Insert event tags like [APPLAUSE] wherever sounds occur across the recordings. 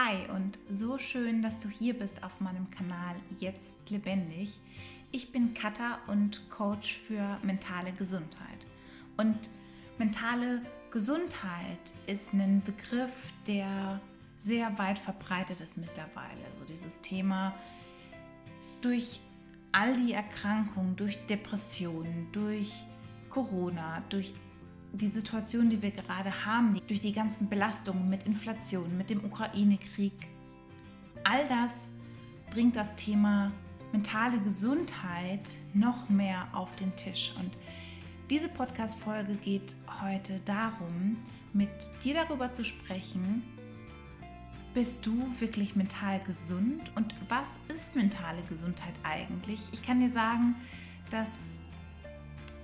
Hi und so schön, dass du hier bist auf meinem Kanal Jetzt Lebendig. Ich bin Katha und Coach für mentale Gesundheit. Und mentale Gesundheit ist ein Begriff, der sehr weit verbreitet ist mittlerweile. Also dieses Thema durch all die Erkrankungen, durch Depressionen, durch Corona, durch die Situation, die wir gerade haben, durch die ganzen Belastungen mit Inflation, mit dem Ukraine-Krieg, all das bringt das Thema mentale Gesundheit noch mehr auf den Tisch. Und diese Podcast-Folge geht heute darum, mit dir darüber zu sprechen, bist du wirklich mental gesund und was ist mentale Gesundheit eigentlich? Ich kann dir sagen, dass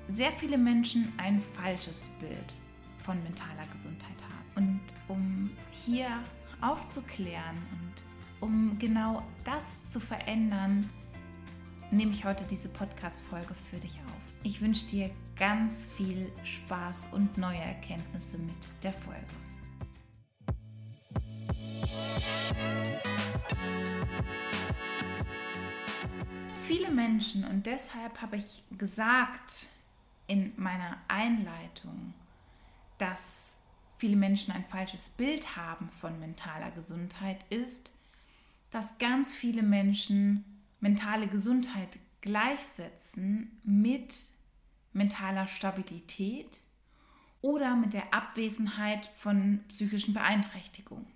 sehr viele Menschen ein falsches Bild von mentaler Gesundheit haben. Und um hier aufzuklären und um genau das zu verändern, nehme ich heute diese Podcast-Folge für dich auf. Ich wünsche dir ganz viel Spaß und neue Erkenntnisse mit der Folge. Viele Menschen, und deshalb habe ich gesagt, in meiner Einleitung, dass viele Menschen ein falsches Bild haben von mentaler Gesundheit, ist, dass ganz viele Menschen mentale Gesundheit gleichsetzen mit mentaler Stabilität oder mit der Abwesenheit von psychischen Beeinträchtigungen.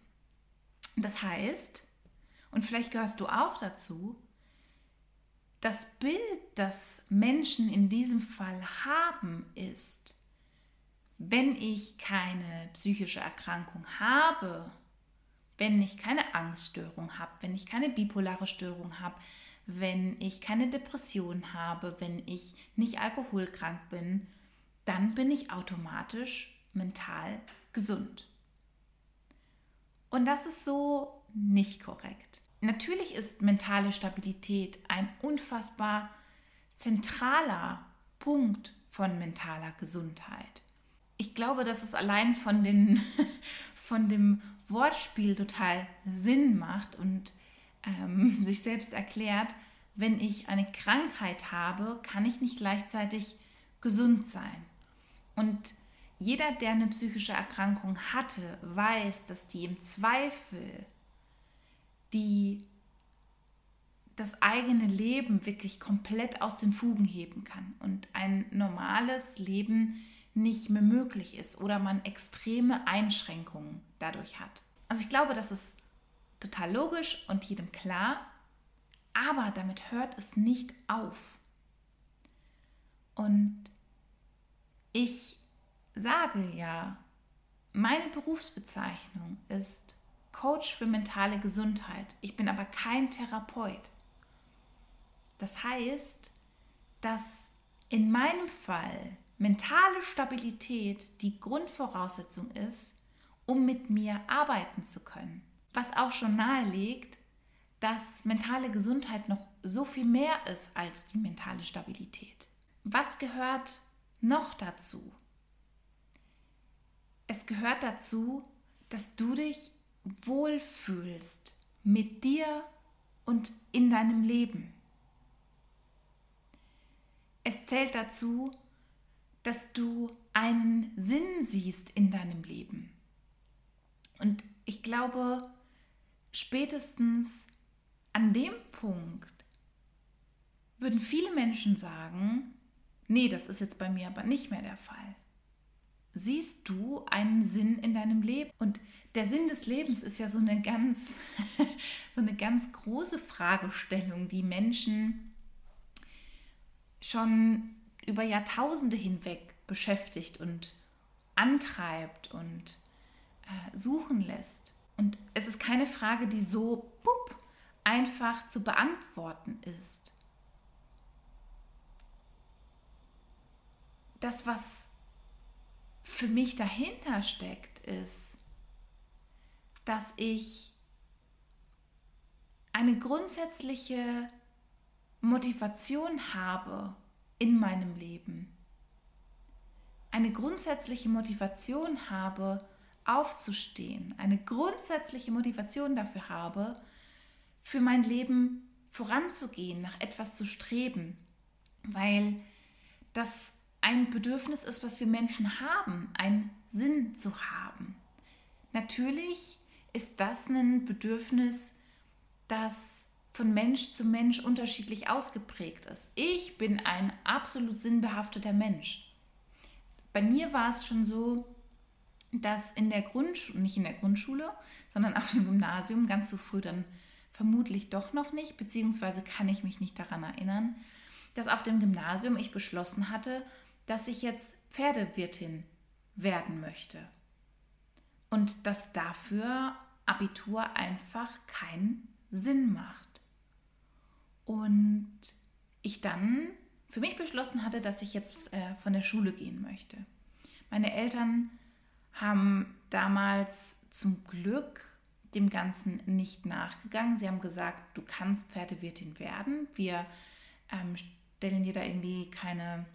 Das heißt, und vielleicht gehörst du auch dazu, das Bild, das Menschen in diesem Fall haben, ist, wenn ich keine psychische Erkrankung habe, wenn ich keine Angststörung habe, wenn ich keine bipolare Störung habe, wenn ich keine Depression habe, wenn ich nicht alkoholkrank bin, dann bin ich automatisch mental gesund. Und das ist so nicht korrekt. Natürlich ist mentale Stabilität ein unfassbar zentraler Punkt von mentaler Gesundheit. Ich glaube, dass es allein von, den, [LAUGHS] von dem Wortspiel total Sinn macht und ähm, [LAUGHS] sich selbst erklärt, wenn ich eine Krankheit habe, kann ich nicht gleichzeitig gesund sein. Und jeder, der eine psychische Erkrankung hatte, weiß, dass die im Zweifel die das eigene Leben wirklich komplett aus den Fugen heben kann und ein normales Leben nicht mehr möglich ist oder man extreme Einschränkungen dadurch hat. Also ich glaube, das ist total logisch und jedem klar, aber damit hört es nicht auf. Und ich sage ja, meine Berufsbezeichnung ist Coach für mentale Gesundheit. Ich bin aber kein Therapeut. Das heißt, dass in meinem Fall mentale Stabilität die Grundvoraussetzung ist, um mit mir arbeiten zu können. Was auch schon nahelegt, dass mentale Gesundheit noch so viel mehr ist als die mentale Stabilität. Was gehört noch dazu? Es gehört dazu, dass du dich wohlfühlst mit dir und in deinem Leben. Es zählt dazu, dass du einen Sinn siehst in deinem Leben. Und ich glaube, spätestens an dem Punkt würden viele Menschen sagen, nee, das ist jetzt bei mir aber nicht mehr der Fall siehst du einen Sinn in deinem Leben? Und der Sinn des Lebens ist ja so eine ganz, [LAUGHS] so eine ganz große Fragestellung, die Menschen schon über Jahrtausende hinweg beschäftigt und antreibt und äh, suchen lässt. Und es ist keine Frage, die so pup, einfach zu beantworten ist. Das, was für mich dahinter steckt, ist, dass ich eine grundsätzliche Motivation habe in meinem Leben. Eine grundsätzliche Motivation habe, aufzustehen, eine grundsätzliche Motivation dafür habe, für mein Leben voranzugehen, nach etwas zu streben, weil das ein Bedürfnis ist, was wir Menschen haben, einen Sinn zu haben. Natürlich ist das ein Bedürfnis, das von Mensch zu Mensch unterschiedlich ausgeprägt ist. Ich bin ein absolut sinnbehafteter Mensch. Bei mir war es schon so, dass in der Grundschule, nicht in der Grundschule, sondern auf dem Gymnasium ganz so früh dann vermutlich doch noch nicht, beziehungsweise kann ich mich nicht daran erinnern, dass auf dem Gymnasium ich beschlossen hatte, dass ich jetzt Pferdewirtin werden möchte. Und dass dafür Abitur einfach keinen Sinn macht. Und ich dann für mich beschlossen hatte, dass ich jetzt äh, von der Schule gehen möchte. Meine Eltern haben damals zum Glück dem Ganzen nicht nachgegangen. Sie haben gesagt, du kannst Pferdewirtin werden. Wir ähm, stellen dir da irgendwie keine,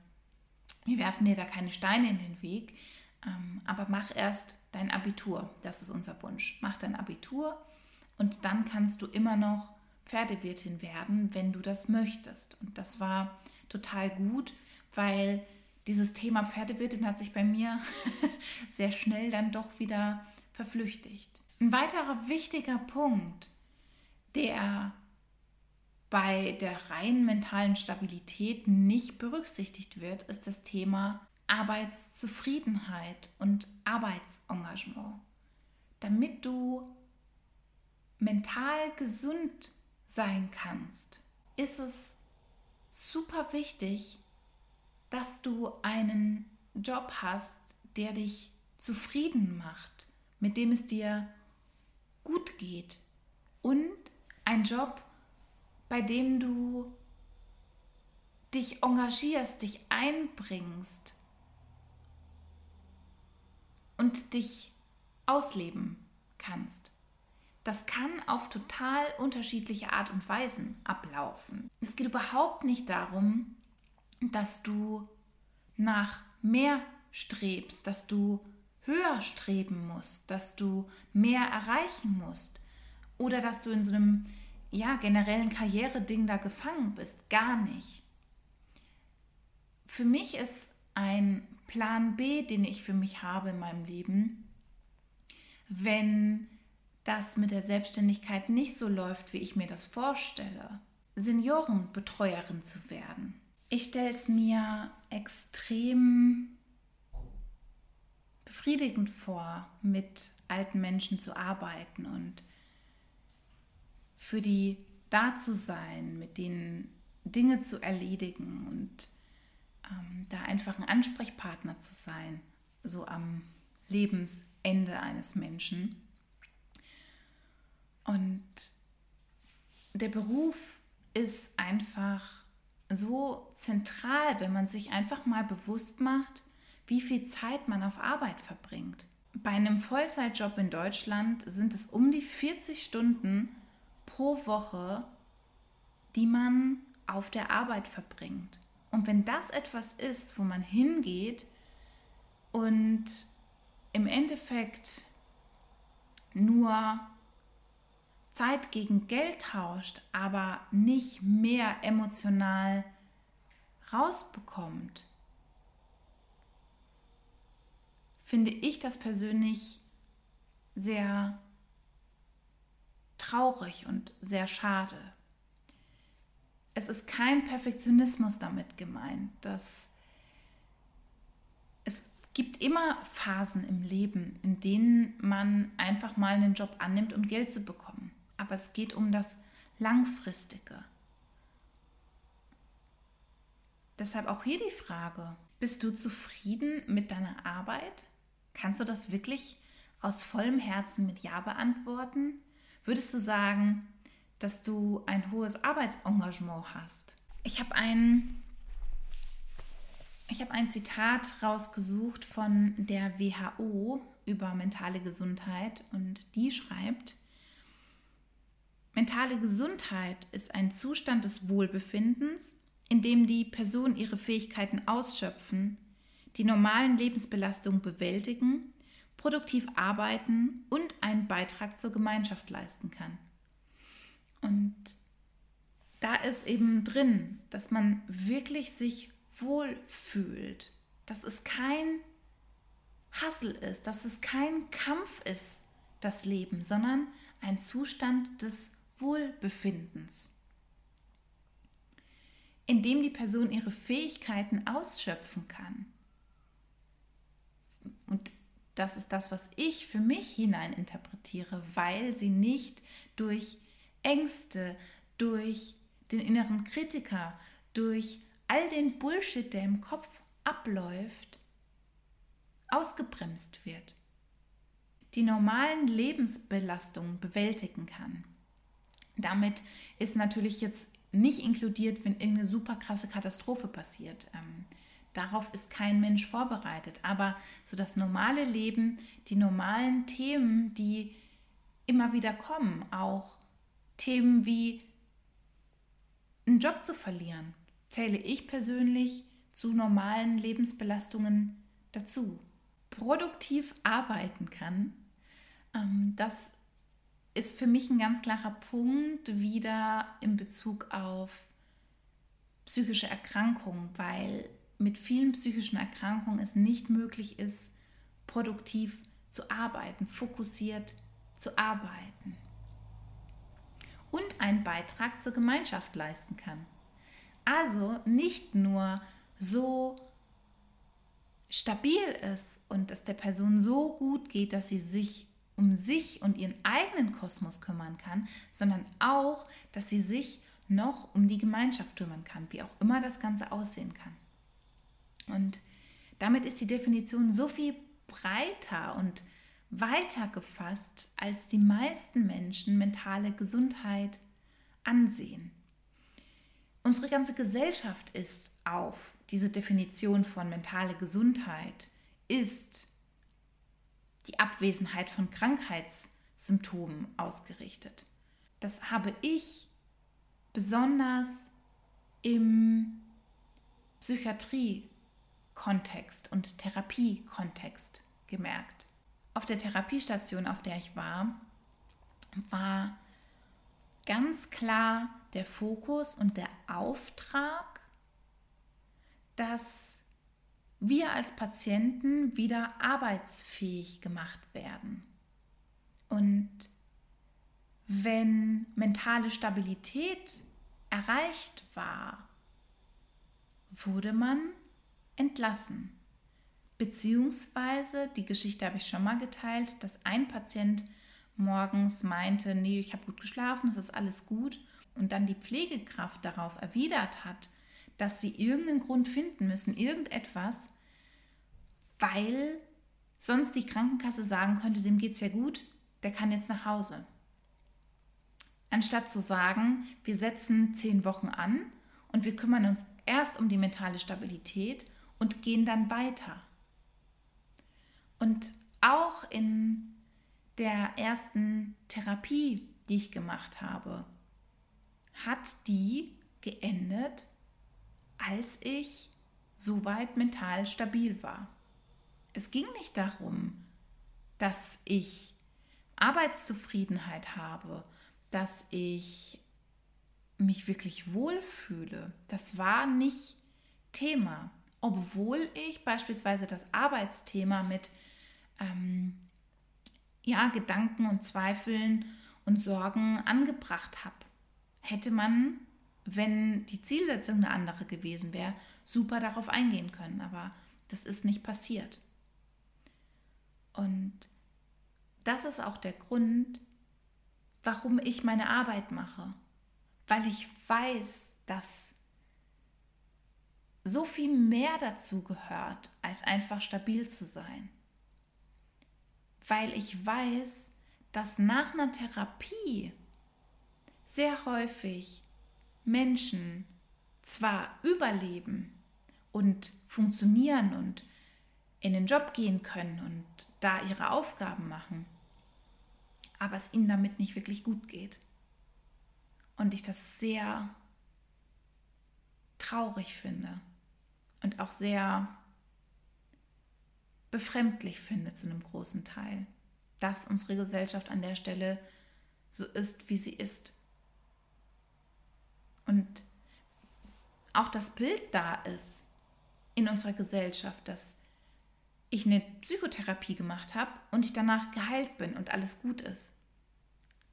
wir werfen dir da keine Steine in den Weg. Ähm, aber mach erst dein Abitur. Das ist unser Wunsch. Mach dein Abitur und dann kannst du immer noch Pferdewirtin werden, wenn du das möchtest. Und das war total gut, weil dieses Thema Pferdewirtin hat sich bei mir [LAUGHS] sehr schnell dann doch wieder verflüchtigt. Ein weiterer wichtiger Punkt, der bei der rein mentalen Stabilität nicht berücksichtigt wird, ist das Thema Arbeitszufriedenheit und Arbeitsengagement. Damit du mental gesund sein kannst, ist es super wichtig, dass du einen Job hast, der dich zufrieden macht, mit dem es dir gut geht und ein Job, bei dem du dich engagierst, dich einbringst und dich ausleben kannst. Das kann auf total unterschiedliche Art und Weisen ablaufen. Es geht überhaupt nicht darum, dass du nach mehr strebst, dass du höher streben musst, dass du mehr erreichen musst oder dass du in so einem ja, generellen Karriereding da gefangen bist. Gar nicht. Für mich ist ein Plan B, den ich für mich habe in meinem Leben, wenn das mit der Selbstständigkeit nicht so läuft, wie ich mir das vorstelle, Seniorenbetreuerin zu werden. Ich stelle es mir extrem befriedigend vor, mit alten Menschen zu arbeiten und für die da zu sein, mit denen Dinge zu erledigen und ähm, da einfach ein Ansprechpartner zu sein, so am Lebensende eines Menschen. Und der Beruf ist einfach so zentral, wenn man sich einfach mal bewusst macht, wie viel Zeit man auf Arbeit verbringt. Bei einem Vollzeitjob in Deutschland sind es um die 40 Stunden pro Woche, die man auf der Arbeit verbringt. Und wenn das etwas ist, wo man hingeht und im Endeffekt nur Zeit gegen Geld tauscht, aber nicht mehr emotional rausbekommt, finde ich das persönlich sehr traurig und sehr schade. Es ist kein Perfektionismus damit gemeint, dass es gibt immer Phasen im Leben, in denen man einfach mal einen Job annimmt, um Geld zu bekommen aber es geht um das Langfristige. Deshalb auch hier die Frage, bist du zufrieden mit deiner Arbeit? Kannst du das wirklich aus vollem Herzen mit Ja beantworten? Würdest du sagen, dass du ein hohes Arbeitsengagement hast? Ich habe ein, habe ein Zitat rausgesucht von der WHO über mentale Gesundheit und die schreibt, Mentale Gesundheit ist ein Zustand des Wohlbefindens, in dem die Personen ihre Fähigkeiten ausschöpfen, die normalen Lebensbelastungen bewältigen, produktiv arbeiten und einen Beitrag zur Gemeinschaft leisten kann. Und da ist eben drin, dass man wirklich sich wohlfühlt, dass es kein Hassel ist, dass es kein Kampf ist, das Leben, sondern ein Zustand des Wohlbefindens, in dem die Person ihre Fähigkeiten ausschöpfen kann. Und das ist das, was ich für mich hineininterpretiere, weil sie nicht durch Ängste, durch den inneren Kritiker, durch all den Bullshit, der im Kopf abläuft, ausgebremst wird, die normalen Lebensbelastungen bewältigen kann. Damit ist natürlich jetzt nicht inkludiert, wenn irgendeine super krasse Katastrophe passiert. Darauf ist kein Mensch vorbereitet. Aber so das normale Leben, die normalen Themen, die immer wieder kommen, auch Themen wie einen Job zu verlieren, zähle ich persönlich zu normalen Lebensbelastungen dazu. Produktiv arbeiten kann, ähm, das ist für mich ein ganz klarer Punkt wieder in Bezug auf psychische Erkrankungen, weil mit vielen psychischen Erkrankungen es nicht möglich ist, produktiv zu arbeiten, fokussiert zu arbeiten und einen Beitrag zur Gemeinschaft leisten kann. Also nicht nur so stabil ist und es der Person so gut geht, dass sie sich um sich und ihren eigenen Kosmos kümmern kann, sondern auch, dass sie sich noch um die Gemeinschaft kümmern kann, wie auch immer das Ganze aussehen kann. Und damit ist die Definition so viel breiter und weiter gefasst, als die meisten Menschen mentale Gesundheit ansehen. Unsere ganze Gesellschaft ist auf diese Definition von mentale Gesundheit, ist die Abwesenheit von Krankheitssymptomen ausgerichtet. Das habe ich besonders im Psychiatrie-Kontext und Therapie-Kontext gemerkt. Auf der Therapiestation, auf der ich war, war ganz klar der Fokus und der Auftrag, dass wir als Patienten wieder arbeitsfähig gemacht werden. Und wenn mentale Stabilität erreicht war, wurde man entlassen. Beziehungsweise, die Geschichte habe ich schon mal geteilt, dass ein Patient morgens meinte, nee, ich habe gut geschlafen, es ist alles gut. Und dann die Pflegekraft darauf erwidert hat, dass sie irgendeinen Grund finden müssen, irgendetwas, weil sonst die Krankenkasse sagen könnte, dem geht es ja gut, der kann jetzt nach Hause. Anstatt zu sagen, wir setzen zehn Wochen an und wir kümmern uns erst um die mentale Stabilität und gehen dann weiter. Und auch in der ersten Therapie, die ich gemacht habe, hat die geendet, als ich soweit mental stabil war. Es ging nicht darum, dass ich Arbeitszufriedenheit habe, dass ich mich wirklich wohlfühle. Das war nicht Thema, obwohl ich beispielsweise das Arbeitsthema mit ähm, ja, Gedanken und Zweifeln und Sorgen angebracht habe. Hätte man, wenn die Zielsetzung eine andere gewesen wäre, super darauf eingehen können, aber das ist nicht passiert. Und das ist auch der Grund, warum ich meine Arbeit mache. Weil ich weiß, dass so viel mehr dazu gehört, als einfach stabil zu sein. Weil ich weiß, dass nach einer Therapie sehr häufig Menschen zwar überleben und funktionieren und in den Job gehen können und da ihre Aufgaben machen, aber es ihnen damit nicht wirklich gut geht. Und ich das sehr traurig finde und auch sehr befremdlich finde zu einem großen Teil, dass unsere Gesellschaft an der Stelle so ist, wie sie ist. Und auch das Bild da ist in unserer Gesellschaft, dass ich eine Psychotherapie gemacht habe und ich danach geheilt bin und alles gut ist.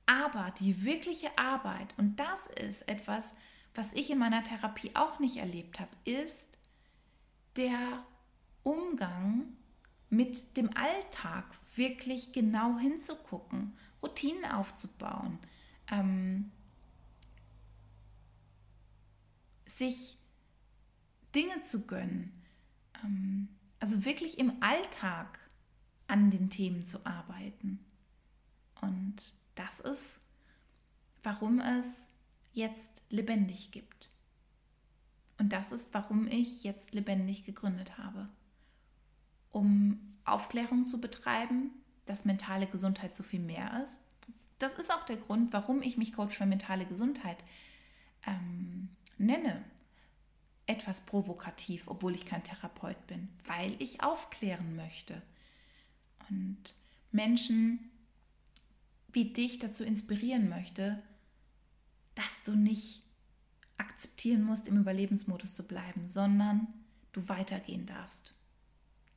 Aber die wirkliche Arbeit, und das ist etwas, was ich in meiner Therapie auch nicht erlebt habe, ist der Umgang mit dem Alltag, wirklich genau hinzugucken, Routinen aufzubauen, ähm, sich Dinge zu gönnen. Ähm, also wirklich im Alltag an den Themen zu arbeiten. Und das ist, warum es jetzt lebendig gibt. Und das ist, warum ich jetzt lebendig gegründet habe. Um Aufklärung zu betreiben, dass mentale Gesundheit so viel mehr ist. Das ist auch der Grund, warum ich mich Coach für mentale Gesundheit ähm, nenne etwas provokativ, obwohl ich kein Therapeut bin, weil ich aufklären möchte. Und Menschen wie dich dazu inspirieren möchte, dass du nicht akzeptieren musst, im Überlebensmodus zu bleiben, sondern du weitergehen darfst.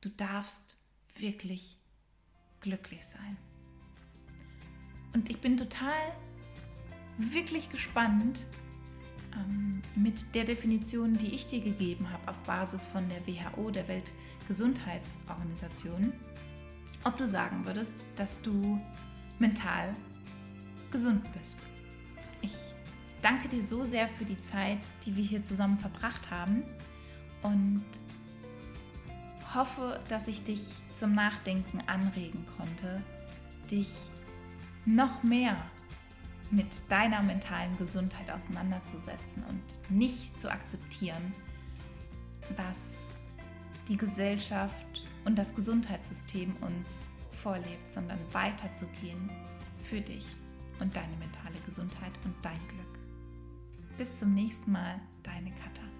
Du darfst wirklich glücklich sein. Und ich bin total, wirklich gespannt, ähm, mit der Definition, die ich dir gegeben habe, auf Basis von der WHO, der Weltgesundheitsorganisation, ob du sagen würdest, dass du mental gesund bist. Ich danke dir so sehr für die Zeit, die wir hier zusammen verbracht haben und hoffe, dass ich dich zum Nachdenken anregen konnte, dich noch mehr mit deiner mentalen Gesundheit auseinanderzusetzen und nicht zu akzeptieren, was die Gesellschaft und das Gesundheitssystem uns vorlebt, sondern weiterzugehen für dich und deine mentale Gesundheit und dein Glück. Bis zum nächsten Mal, deine Katha.